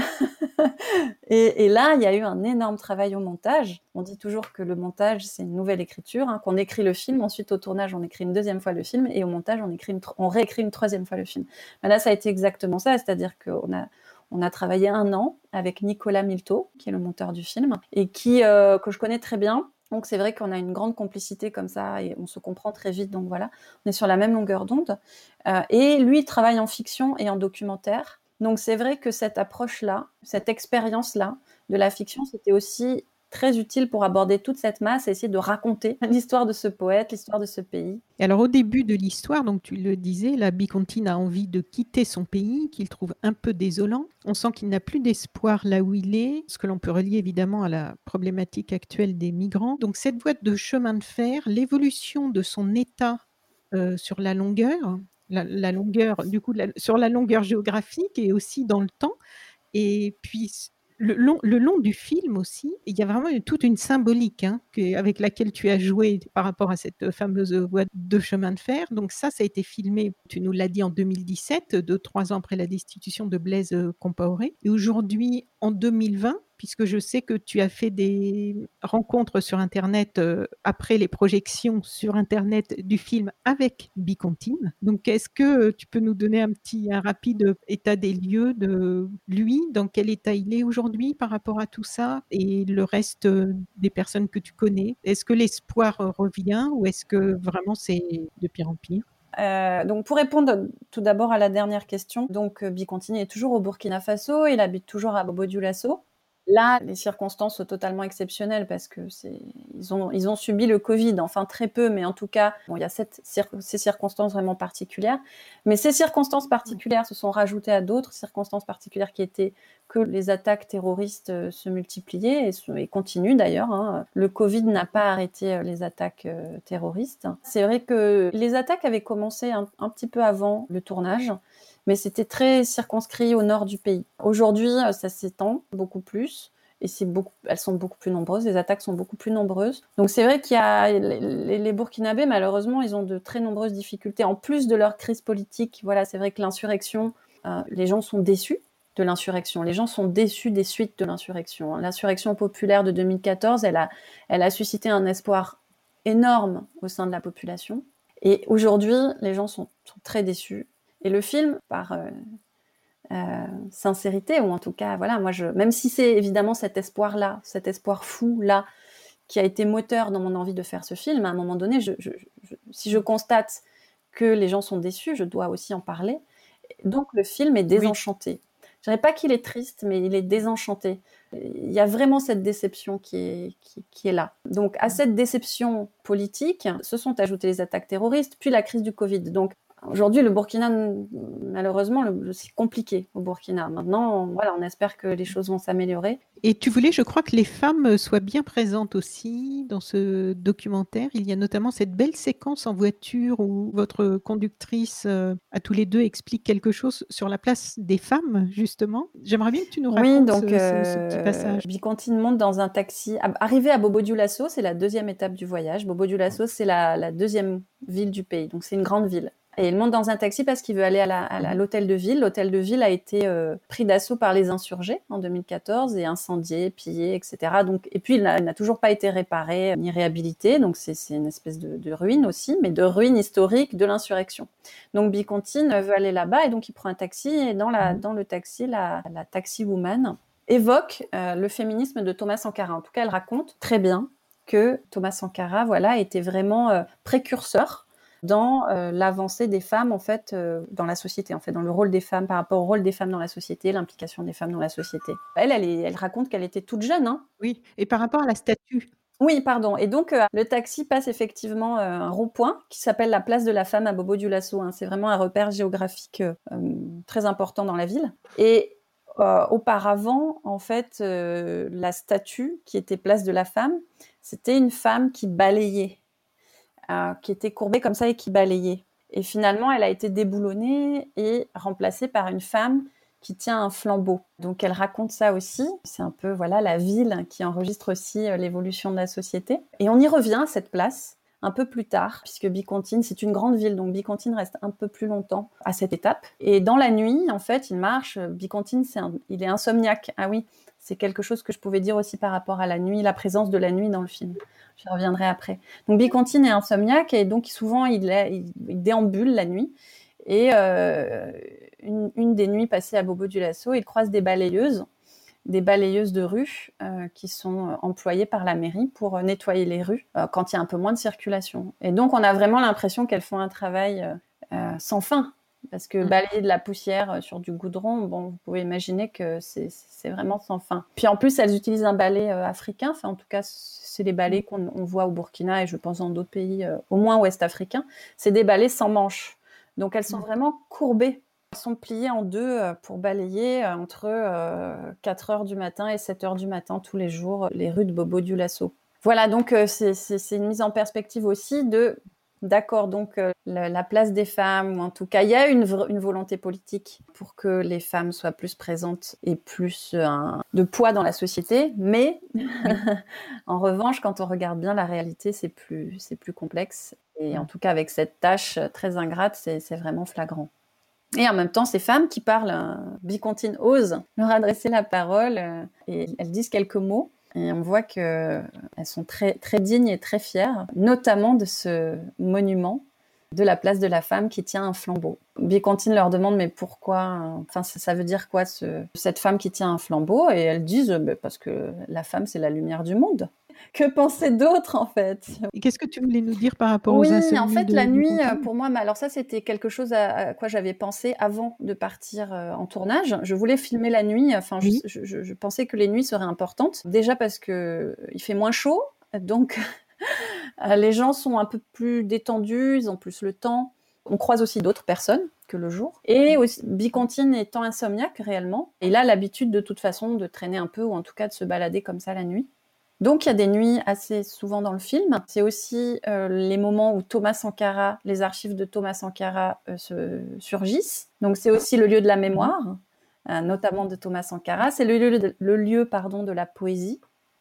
et, là, il y a eu un énorme travail au montage. On dit toujours que le montage, c'est une nouvelle écriture, hein, qu'on écrit le film, ensuite au tournage, on écrit une deuxième fois le film, et au montage, on, écrit on réécrit une troisième fois le film. là, ça a été exactement ça, c'est-à-dire qu'on a, on a travaillé un an avec Nicolas Milto, qui est le monteur du film, et qui, euh, que je connais très bien, donc c'est vrai qu'on a une grande complicité comme ça et on se comprend très vite. Donc voilà, on est sur la même longueur d'onde. Euh, et lui, il travaille en fiction et en documentaire. Donc c'est vrai que cette approche-là, cette expérience-là de la fiction, c'était aussi très utile pour aborder toute cette masse et essayer de raconter l'histoire de ce poète, l'histoire de ce pays. Et alors au début de l'histoire, donc tu le disais, la Bicontine a envie de quitter son pays, qu'il trouve un peu désolant. On sent qu'il n'a plus d'espoir là où il est, ce que l'on peut relier évidemment à la problématique actuelle des migrants. Donc cette voie de chemin de fer, l'évolution de son état euh, sur la longueur, la, longueur du coup sur la longueur géographique et aussi dans le temps, et puis Le long, le long du film aussi, il y a vraiment toute une symbolique hein, avec laquelle tu as joué par rapport à cette fameuse voie de chemin de fer. Donc ça, ça a été filmé, tu nous l'as dit, en 2017, deux, trois ans après la destitution de Blaise Compaoré. Et aujourd'hui, en 2020, puisque je sais que tu as fait des rencontres sur Internet euh, après les projections sur Internet du film avec Bicontine. Donc, est-ce que tu peux nous donner un petit, un rapide état des lieux de lui, dans quel état il est aujourd'hui par rapport à tout ça et le reste euh, des personnes que tu connais? Est-ce que l'espoir revient ou est-ce que vraiment c'est de pire en pire? Euh, donc pour répondre tout d'abord à la dernière question, donc Bicontine est toujours au Burkina Faso, il habite toujours à Bobo Dioulasso. Là, les circonstances sont totalement exceptionnelles parce que ils ont subi le Covid, enfin très peu, mais en tout cas, bon, il y a ces circonstances vraiment particulières. Mais ces circonstances particulières se sont rajoutées à d'autres circonstances particulières qui étaient que les attaques terroristes euh, se multipliaient et, continuent d'ailleurs. Hein. Le Covid n'a pas arrêté euh, les attaques euh, terroristes. C'est vrai que les attaques avaient commencé un petit peu avant le tournage mais c'était très circonscrit au nord du pays. Aujourd'hui, ça s'étend beaucoup plus et c'est beaucoup, elles sont beaucoup plus nombreuses, les attaques sont beaucoup plus nombreuses. Donc c'est vrai qu'il y a les, Burkinabés, malheureusement, ils ont de très nombreuses difficultés. En plus de leur crise politique, voilà, c'est vrai que l'insurrection, euh, les gens sont déçus de l'insurrection. Les gens sont déçus des suites de l'insurrection. L'insurrection populaire de 2014, elle a, elle a suscité un espoir énorme au sein de la population. Et aujourd'hui, les gens sont, très déçus et le film, par euh, sincérité, ou en tout cas, voilà, moi, je, même si c'est évidemment cet espoir-là, cet espoir fou-là, qui a été moteur dans mon envie de faire ce film, à un moment donné, je, si je constate que les gens sont déçus, je dois aussi en parler. Donc le film est désenchanté. Je dirais pas qu'il est triste, mais il est désenchanté. Il y a vraiment cette déception qui est, qui, qui est là. Donc à cette déception politique se sont ajoutées les attaques terroristes, puis la crise du Covid. Donc Aujourd'hui, le Burkina, malheureusement, c'est compliqué au Burkina. Maintenant, voilà, on espère que les choses vont s'améliorer. Et tu voulais, je crois, que les femmes soient bien présentes aussi dans ce documentaire. Il y a notamment cette belle séquence en voiture où votre conductrice, euh, à tous les deux, explique quelque chose sur la place des femmes, justement. J'aimerais bien que tu nous racontes oui, donc, ce, petit euh, passage. Bicantine monte dans un taxi. Arrivé à Bobo Dioulasso, c'est la deuxième étape du voyage. Bobo Dioulasso, c'est la, la deuxième ville du pays, donc c'est une grande ville. Et il monte dans un taxi parce qu'il veut aller à l'hôtel de ville. L'hôtel de ville a été euh, pris d'assaut par les insurgés en 2014 et incendié, pillé, etc. Donc, et puis il n'a toujours pas été réparé ni réhabilité. Donc c'est une espèce de, ruine aussi, mais de ruine historique de l'insurrection. Donc Bicontine veut aller là-bas et donc il prend un taxi et dans, le taxi, la, taxi woman évoque euh, le féminisme de Thomas Sankara. En tout cas, elle raconte très bien que Thomas Sankara, voilà, était vraiment euh, précurseur dans euh, l'avancée des femmes en fait euh, dans la société en fait dans le rôle des femmes par rapport au rôle des femmes dans la société l'implication des femmes dans la société elle elle, elle raconte qu'elle était toute jeune hein. oui et par rapport à la statue oui, pardon. Et donc, euh, le taxi passe effectivement un rond-point qui s'appelle la place de la femme à Bobo du Lasso. Hein. C'est vraiment un repère géographique très important dans la ville. Et auparavant, en fait, la statue qui était place de la femme, c'était une femme qui balayait euh, qui était courbée comme ça et qui balayait. Et finalement, elle a été déboulonnée et remplacée par une femme qui tient un flambeau. Donc elle raconte ça aussi. C'est un peu voilà la ville qui enregistre aussi euh, l'évolution de la société. Et on y revient à cette place un peu plus tard, puisque Bicontine, c'est une grande ville, donc Bicontine reste un peu plus longtemps à cette étape. Et dans la nuit, en fait, il marche. Bicontine, c'est il est insomniaque. Ah oui, c'est quelque chose que je pouvais dire aussi par rapport à la nuit, la présence de la nuit dans le film. J'y reviendrai après. Donc Bicontine est insomniaque et donc souvent il, déambule la nuit. Et euh, une, des nuits passées à Bobo du Lasso, il croise des balayeuses, des balayeuses de rue euh, qui sont employées par la mairie pour nettoyer les rues euh, quand il y a un peu moins de circulation. Et donc on a vraiment l'impression qu'elles font un travail sans fin parce que mm. balayer de la poussière euh, sur du goudron, bon, vous pouvez imaginer que c'est vraiment sans fin. Puis en plus, elles utilisent un balai euh, africain. Enfin, en tout cas, c'est les balais qu'on voit au Burkina et je pense dans d'autres pays, euh, au moins ouest africains. C'est des balais sans manches. Donc elles sont mm. vraiment courbées. Elles sont pliées en deux pour balayer entre 4 heures du matin et 7 heures du matin tous les jours les rues de Bobo du Lasso. Voilà, donc c'est une mise en perspective aussi de d'accord, donc euh, la, la place des femmes, ou en tout cas, il y a une, volonté politique pour que les femmes soient plus présentes et plus euh, un- de poids dans la société. Mais en revanche, quand on regarde bien la réalité, c'est plus, c'est plus complexe. Et en tout cas, avec cette tâche euh, très ingrate, c'est vraiment flagrant. Et en même temps, ces femmes qui parlent, Bicontine ose leur adresser la parole et elles disent quelques mots. Et on voit qu'elles sont très, dignes et très fières, notamment de ce monument de la place de la femme qui tient un flambeau. Bicontine leur demande mais pourquoi, euh, enfin ça, veut dire quoi ce- cette femme qui tient un flambeau? Et elles disent euh, Ben, parce que la femme c'est la lumière du monde. Que penser d'autres en fait? Et qu'est-ce que tu voulais nous dire par rapport oui, aux insomnies en fait, de- la nuit, euh, pour moi, alors ça, c'était quelque chose à, à quoi j'avais pensé avant de partir euh, en tournage. Je voulais filmer la nuit. Enfin, je- Oui. je, je- je pensais que les nuits seraient importantes. Déjà parce que euh, il fait moins chaud, donc les gens sont un peu plus détendus, ils ont plus le temps. On croise aussi d'autres personnes que le jour. Et aussi, Bicontine étant insomniaque réellement, il a l'habitude de toute façon de traîner un peu ou en tout cas de se balader comme ça la nuit. Donc il y a des nuits assez souvent dans le film. C'est aussi euh, les moments où Thomas Sankara, les archives de Thomas Sankara euh, se surgissent. Donc c'est aussi le lieu de la mémoire, euh, notamment de Thomas Sankara. C'est le lieu, de, le lieu pardon, de la poésie,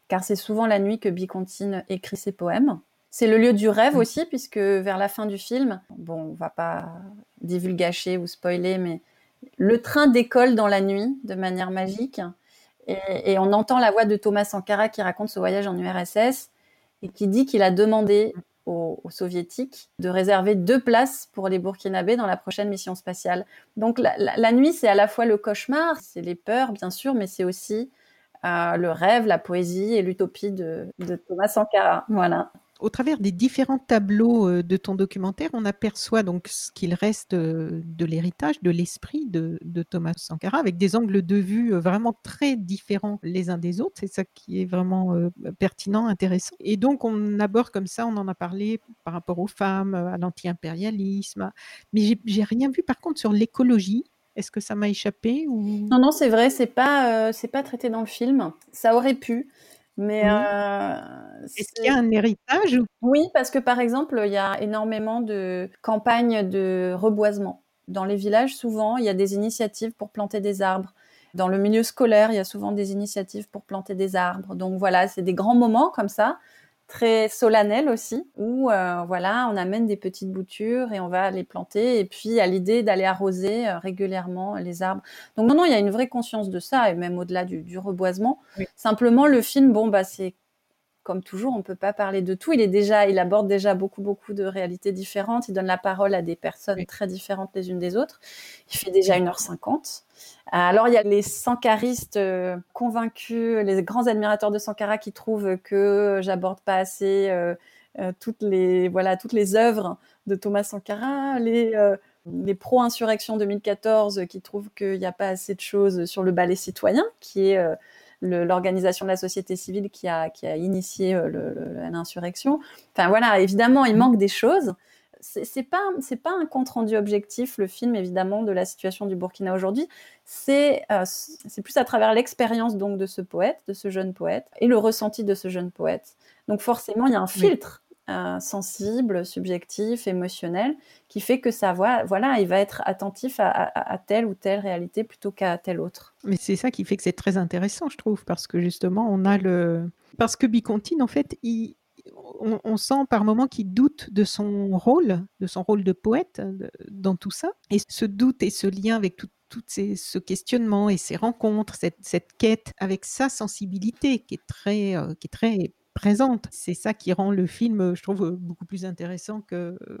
car c'est souvent la nuit que Bicontine écrit ses poèmes. C'est le lieu du rêve Mm. aussi, puisque vers la fin du film, bon, on va pas divulgacher ou spoiler, mais le train décolle dans la nuit de manière magique. Et, on entend la voix de Thomas Sankara qui raconte ce voyage en URSS et qui dit qu'il a demandé aux, soviétiques de réserver deux places pour les Burkinabés dans la prochaine mission spatiale. Donc la nuit, c'est à la fois le cauchemar, c'est les peurs, bien sûr, mais c'est aussi euh, le rêve, la poésie et l'utopie de, de Thomas Sankara. Voilà. Au travers des différents tableaux euh, de ton documentaire, on aperçoit donc ce qu'il reste euh, de l'héritage, de l'esprit de, Thomas Sankara, avec des angles de vue euh, vraiment très différents les uns des autres. C'est ça qui est vraiment pertinent, intéressant. Et donc, on aborde comme ça, on en a parlé par rapport aux femmes, à l'anti-impérialisme. Mais j'ai- rien vu par contre sur l'écologie. Est-ce que ça m'a échappé. Non, non, c'est vrai, c'est pas, pas traité dans le film. Ça aurait pu, mais euh, Est-ce qu'il y a un héritage ou- Oui, parce que par exemple, il y a énormément de campagnes de reboisement. Dans les villages, souvent, il y a des initiatives pour planter des arbres. Dans le milieu scolaire, il y a souvent des initiatives pour planter des arbres. Donc voilà, c'est des grands moments comme ça, très solennels aussi, où euh, voilà, on amène des petites boutures et on va les planter. Et puis, a l'idée d'aller arroser euh, régulièrement les arbres. Donc non, non, il y a une vraie conscience de ça, et même au-delà du, du reboisement. Oui. Simplement, le film, bon, bah, c'est comme toujours, on peut pas parler de tout. Il est déjà, il aborde déjà beaucoup, beaucoup de réalités différentes. Il donne la parole à des personnes très différentes les unes des autres. Il fait déjà 1h50. Alors, il y a les sankaristes euh, convaincus, les grands admirateurs de Sankara qui trouvent que j'aborde pas assez euh, euh, toutes les, voilà, toutes les œuvres de Thomas Sankara, les, euh, les pro-insurrection 2014 qui trouvent qu'il n'y a pas assez de choses sur le ballet citoyen, qui est l'organisation de la société civile qui a, qui a initié euh, l'insurrection. Enfin voilà, évidemment, il manque des choses. C'est pas c'est pas un compte rendu objectif le film évidemment de la situation du Burkina aujourd'hui. C'est euh, c'est plus à travers l'expérience donc de ce poète, de ce jeune poète et le ressenti de ce jeune poète. Donc forcément, il y a un Oui. Euh, sensible, subjectif, émotionnel qui fait que ça voit, voilà, il va être attentif à, telle ou telle réalité plutôt qu'à telle autre. Mais c'est ça qui fait que c'est très intéressant, je trouve, parce que justement, on a le. Parce que Bicontine, en fait, on, sent par moments qu'il doute de son rôle, de son rôle de poète dans tout ça. Et ce doute et ce lien avec tout, tout ces, ce questionnement et ces rencontres, cette, cette quête avec sa sensibilité qui est très, euh, qui est très présente. C'est ça qui rend le film, je trouve, beaucoup plus intéressant que. euh,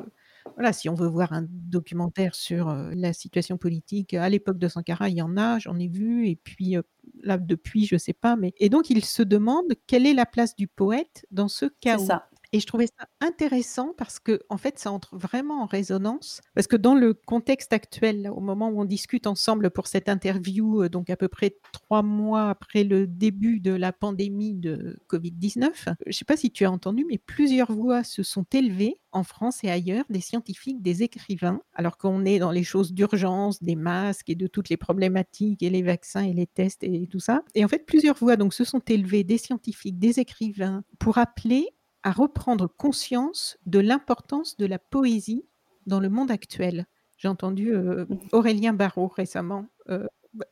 voilà, si on veut voir un documentaire sur euh, la situation politique à l'époque de Sankara, il y en a, j'en ai vu, et puis euh, là depuis, je sais pas, mais et donc il se demande quelle est la place du poète dans ce C'est chaos. ça. Et je trouvais ça intéressant parce que, en fait, ça entre vraiment en résonance. Parce que dans le contexte actuel, au moment où on discute ensemble pour cette interview, euh, donc à peu près trois mois après le début de la pandémie de Covid-19, je ne sais pas si tu as entendu, mais plusieurs voix se sont élevées en France et ailleurs, des scientifiques, des écrivains, alors qu'on est dans les choses d'urgence, des masques et de toutes les problématiques et les vaccins et les tests et tout ça. Et en fait, plusieurs voix donc se sont élevées, des scientifiques, des écrivains, pour appeler à reprendre conscience de l'importance de la poésie dans le monde actuel. J'ai entendu euh, Aurélien Barraud récemment euh,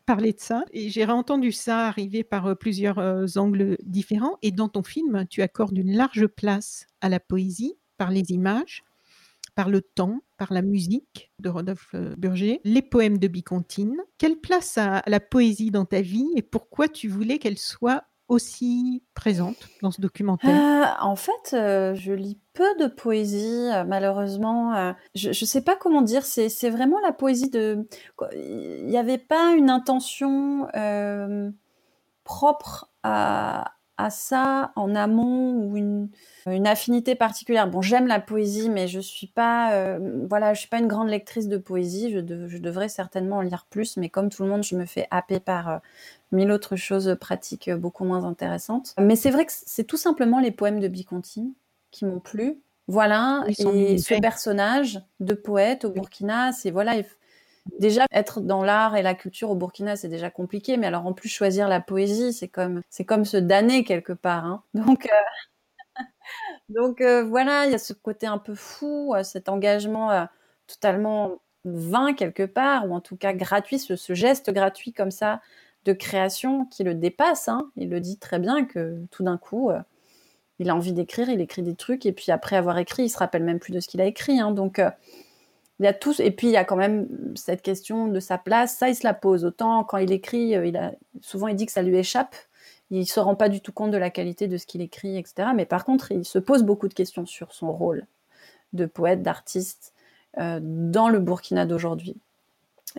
parler de ça et j'ai entendu ça arriver par euh, plusieurs angles différents. Et dans ton film, tu accordes une large place à la poésie par les images, par le temps, par la musique de Rodolphe Burger, les poèmes de Bicontine. Quelle place a la poésie dans ta vie et pourquoi tu voulais qu'elle soit aussi présente dans ce documentaire? Euh, En fait, euh, je lis peu de poésie, euh, malheureusement. je ne sais pas comment dire, c'est vraiment la poésie de... Il n'y avait pas une intention propre à, à ça en amont ou une, une affinité particulière. Bon, j'aime la poésie, mais je suis pas, euh, voilà, je suis pas une grande lectrice de poésie. Je, je, devrais certainement en lire plus, mais comme tout le monde, je me fais happer par euh, mille autres choses pratiques euh, beaucoup moins intéressantes. Mais c'est vrai que c'est tout simplement les poèmes de Bicontine qui m'ont plu. Voilà, et ce personnage de poète au Burkina, c'est voilà, déjà être dans l'art et la culture au Burkina, c'est déjà compliqué, mais alors en plus choisir la poésie, c'est comme c'est comme se damner quelque part. Hein. Donc euh, donc euh, voilà, il y a ce côté un peu fou, euh, cet engagement totalement vain quelque part, ou en tout cas gratuit, ce, geste gratuit comme ça de création qui le dépasse. Hein. Il le dit très bien que tout d'un coup, il a envie d'écrire, il écrit des trucs, et puis après avoir écrit, il se rappelle même plus de ce qu'il a écrit. Hein. Donc il y a tous, et puis il y a quand même cette question de sa place. Ça, il se la pose. Autant quand il écrit, euh, il a, souvent il dit que ça lui échappe. Il se rend pas du tout compte de la qualité de ce qu'il écrit, etc. Mais par contre, il se pose beaucoup de questions sur son rôle de poète, d'artiste euh, dans le Burkina d'aujourd'hui.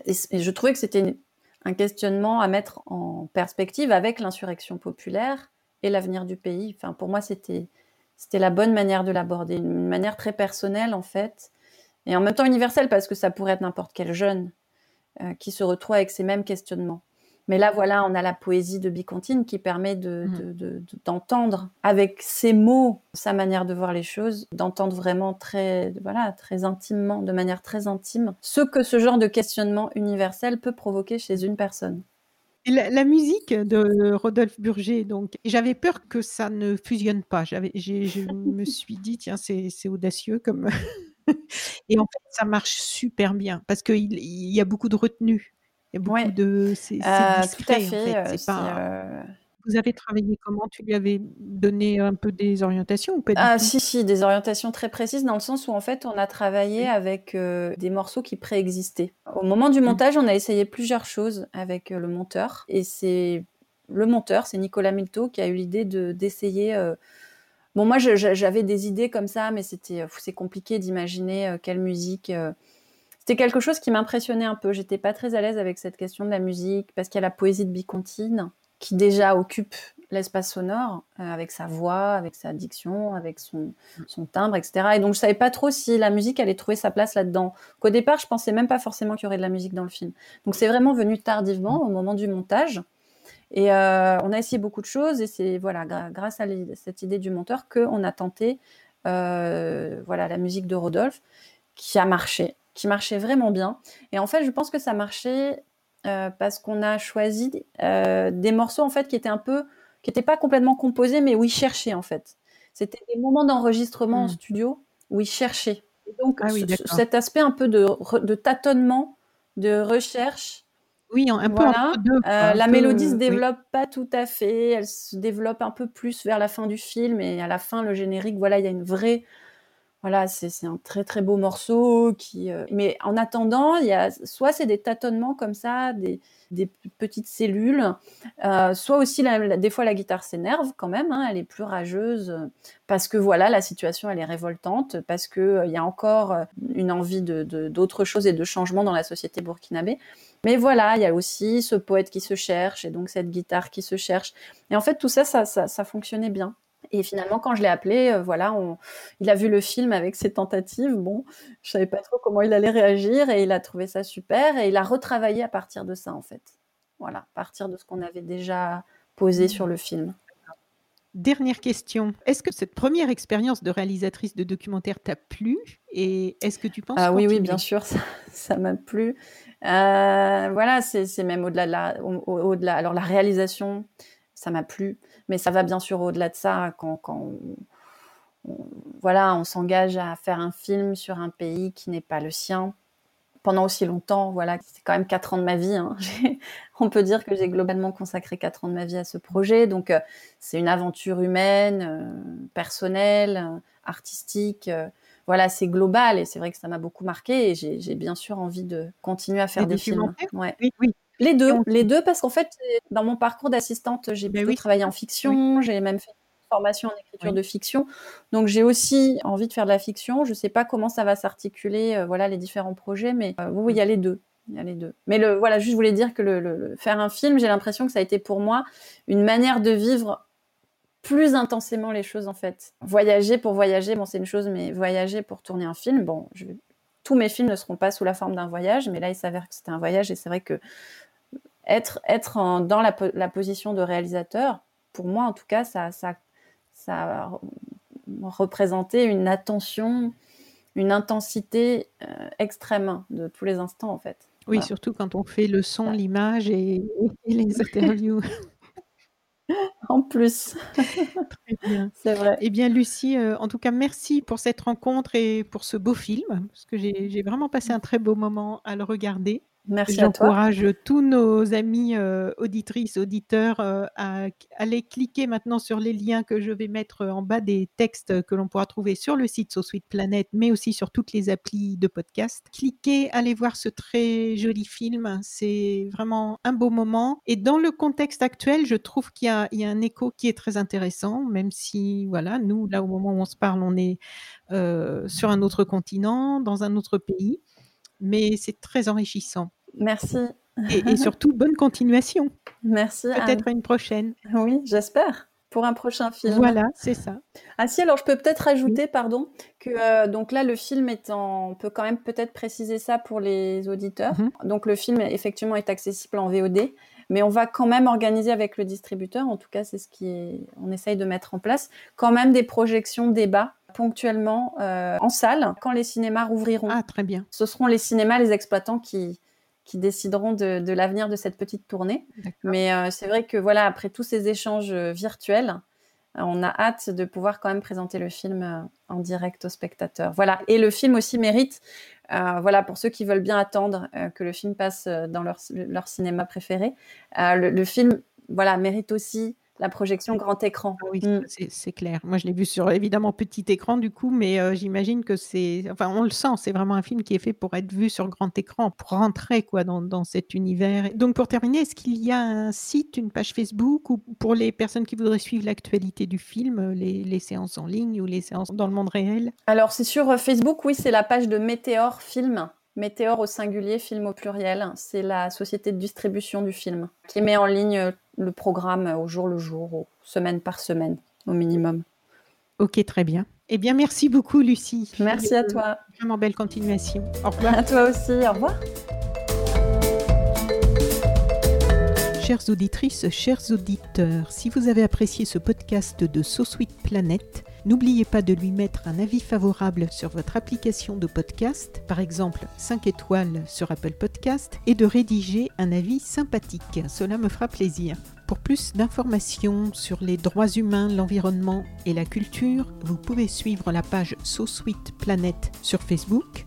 Et, je trouvais que c'était un questionnement à mettre en perspective avec l'insurrection populaire et l'avenir du pays. Enfin, pour moi, c'était c'était la bonne manière de l'aborder, une manière très personnelle en fait, et en même temps universel parce que ça pourrait être n'importe quel jeune euh, qui se retrouve avec ces mêmes questionnements. Mais là, voilà, on a la poésie de Bicontine qui permet mmh. d'entendre avec ses mots, sa manière de voir les choses, d'entendre vraiment très, voilà, très intimement, de manière très intime, ce que ce genre de questionnement universel peut provoquer chez une personne. La, musique de Rodolphe Burger, donc, j'avais peur que ça ne fusionne pas. J'avais, je me suis dit, tiens, c'est audacieux comme, et en fait, ça marche super bien parce qu'il il y a beaucoup de retenue. Il y a beaucoup de. C'est euh, discret, en fait. pas... Euh Vous avez travaillé comment? Tu lui avais donné un peu des orientations ou pas Ah, si, si, des orientations très précises dans le sens où en fait, on a travaillé avec euh, des morceaux qui préexistaient. Au moment du mmh. montage, on a essayé plusieurs choses avec le monteur. Et c'est le monteur, c'est Nicolas Milto, qui a eu l'idée d'essayer Bon, moi, j'avais des idées comme ça, mais c'était euh, c'est compliqué d'imaginer euh, quelle musique. Euh. C'était quelque chose qui m'impressionnait un peu. J'étais pas très à l'aise avec cette question de la musique parce qu'il y a la poésie de Bicontine qui déjà occupe l'espace sonore avec sa voix, avec sa diction, avec son, son, timbre, etc. Et donc je savais pas trop si la musique allait trouver sa place là-dedans. Qu'au départ, je pensais même pas forcément qu'il y aurait de la musique dans le film. Donc c'est vraiment venu tardivement au moment du montage. Et euh, on a essayé beaucoup de choses et c'est voilà grâce à cette idée du monteur qu'on a tenté euh, voilà la musique de Rodolphe qui a marché, qui marchait vraiment bien. Et en fait, je pense que ça marchait euh, parce qu'on a choisi des morceaux en fait qui étaient un peu qui n'étaient pas complètement composés mais où il cherchait en fait. C'était des moments d'enregistrement en mmh. studio où il cherchait. Et donc ah cet aspect un peu de, de tâtonnement, de recherche oui, un peu entre deux, euh, la mélodie se développe pas tout à fait, elle se développe un peu plus vers la fin du film et à la fin le générique, voilà, il y a une vraie voilà, c'est un très très beau morceau qui euh, mais en attendant, il y a soit c'est des tâtonnements comme ça, des, des petites cellules, euh, soit aussi des fois la guitare s'énerve quand même, hein, elle est plus rageuse parce que voilà la situation elle est révoltante, parce que il y a encore une envie de d'autres choses et de changements dans la société burkinabé. Mais voilà, il y a aussi ce poète qui se cherche et donc cette guitare qui se cherche. Et en fait, tout ça, ça, ça, fonctionnait bien. Et finalement, quand je l'ai appelé, euh, voilà, on, il a vu le film avec ses tentatives. Bon, je savais pas trop comment il allait réagir et il a trouvé ça super et il a retravaillé à partir de ça, en fait. Voilà, à partir de ce qu'on avait déjà posé sur le film. Dernière question. Est-ce que cette première expérience de réalisatrice de documentaire t'a plu Et est-ce que tu penses Ah oui, oui, bien sûr, ça m'a plu. Euh, voilà, c'est même au-delà de la. Alors la réalisation, ça m'a plu, mais ça va bien sûr au-delà de ça quand, quand voilà, on s'engage à faire un film sur un pays qui n'est pas le sien pendant aussi longtemps. Voilà, c'est quand même quatre ans de ma vie. Hein. on peut dire que j'ai globalement consacré quatre ans de ma vie à ce projet. Donc, euh, c'est une aventure humaine, euh, personnelle, euh, artistique. voilà, c'est global et c'est vrai que ça m'a beaucoup marqué et j'ai bien sûr envie de continuer à faire des films. Ouais. Oui, oui. Les deux, les deux, parce qu'en fait, dans mon parcours d'assistante, j'ai ben plutôt travaillé en fiction, j'ai même fait formation en écriture de fiction. Donc j'ai aussi envie de faire de la fiction. Je ne sais pas comment ça va s'articuler, euh, voilà les différents projets, mais euh, oui, il y a les deux. Il y a les deux. Mais le, voilà, juste je voulais dire que le, faire un film, j'ai l'impression que ça a été pour moi une manière de vivre plus intensément les choses en fait. Voyager pour voyager, bon c'est une chose, mais voyager pour tourner un film, bon, tous mes films ne seront pas sous la forme d'un voyage, mais là il s'avère que c'était un voyage et c'est vrai que être, être dans la, la, position de réalisateur, pour moi en tout cas, ça, ça ça représentait une attention, une intensité euh, extrême de tous les instants en fait. Oui, surtout quand on fait le son, l'image et, les interviews. en plus. Très bien. C'est vrai. Eh bien, Lucie, euh, en tout cas, merci pour cette rencontre et pour ce beau film, parce que j'ai vraiment passé un très beau moment à le regarder. Merci à toi. J'encourage tous nos amis euh, auditrices, auditeurs euh, à aller cliquer maintenant sur les liens que je vais mettre en bas des textes que l'on pourra trouver sur le site SoSuite Planet, mais aussi sur toutes les applis de podcast. Cliquez, allez voir ce très joli film. C'est vraiment un beau moment. Et dans le contexte actuel, je trouve qu'il y, a un écho qui est très intéressant, même si, voilà, nous, là, au moment où on se parle, on est euh, sur un autre continent, dans un autre pays mais c'est très enrichissant. Merci. Et, surtout, bonne continuation. Merci. Peut-être une prochaine. Oui, j'espère. Pour un prochain film. Voilà, c'est ça. Ah si, alors je peux peut-être ajouter, pardon, que euh, donc là le film est en, on peut quand même peut-être préciser ça pour les auditeurs. Mhm. Donc le film effectivement est accessible en VOD, mais on va quand même organiser avec le distributeur, en tout cas c'est ce qui est, on essaye de mettre en place, quand même des projections débats ponctuellement euh, en salle quand les cinémas rouvriront. Ah très bien. Ce seront les cinémas, les exploitants qui qui décideront de, l'avenir de cette petite tournée. Mais euh, c'est vrai que voilà, après tous ces échanges euh, virtuels, euh, on a hâte de pouvoir quand même présenter le film en direct aux spectateurs. Voilà, et le film aussi mérite, voilà, pour ceux qui veulent bien attendre que le film passe dans leur, leur cinéma préféré, le, le, film, voilà, mérite aussi la projection grand écran. Oui, mm. c'est clair. Moi, je l'ai vu sur évidemment petit écran du coup, mais euh, j'imagine que c'est, enfin, on le sent, c'est vraiment un film qui est fait pour être vu sur grand écran, pour rentrer quoi dans, dans cet univers. Donc, pour terminer, est-ce qu'il y a un site, une page Facebook ou pour les personnes qui voudraient suivre l'actualité du film, les, les, séances en ligne ou les séances dans le monde réel? Alors, c'est sur euh, Facebook, oui, c'est la page de Météor Film. Météor au singulier, film au pluriel, c'est la société de distribution du film qui met en ligne le programme au jour le jour, semaine par semaine au minimum. Ok, très bien. Eh bien, merci beaucoup, Lucie. Merci à toi. Vraiment belle continuation. Au revoir. À toi aussi. Au revoir. Chères auditrices, chers auditeurs, si vous avez apprécié ce podcast de So Sweet Planet, N'oubliez pas de lui mettre un avis favorable sur votre application de podcast, par exemple 5 étoiles sur Apple Podcast, et de rédiger un avis sympathique. Cela me fera plaisir. Pour plus d'informations sur les droits humains, l'environnement et la culture, vous pouvez suivre la page So Sweet Planet sur Facebook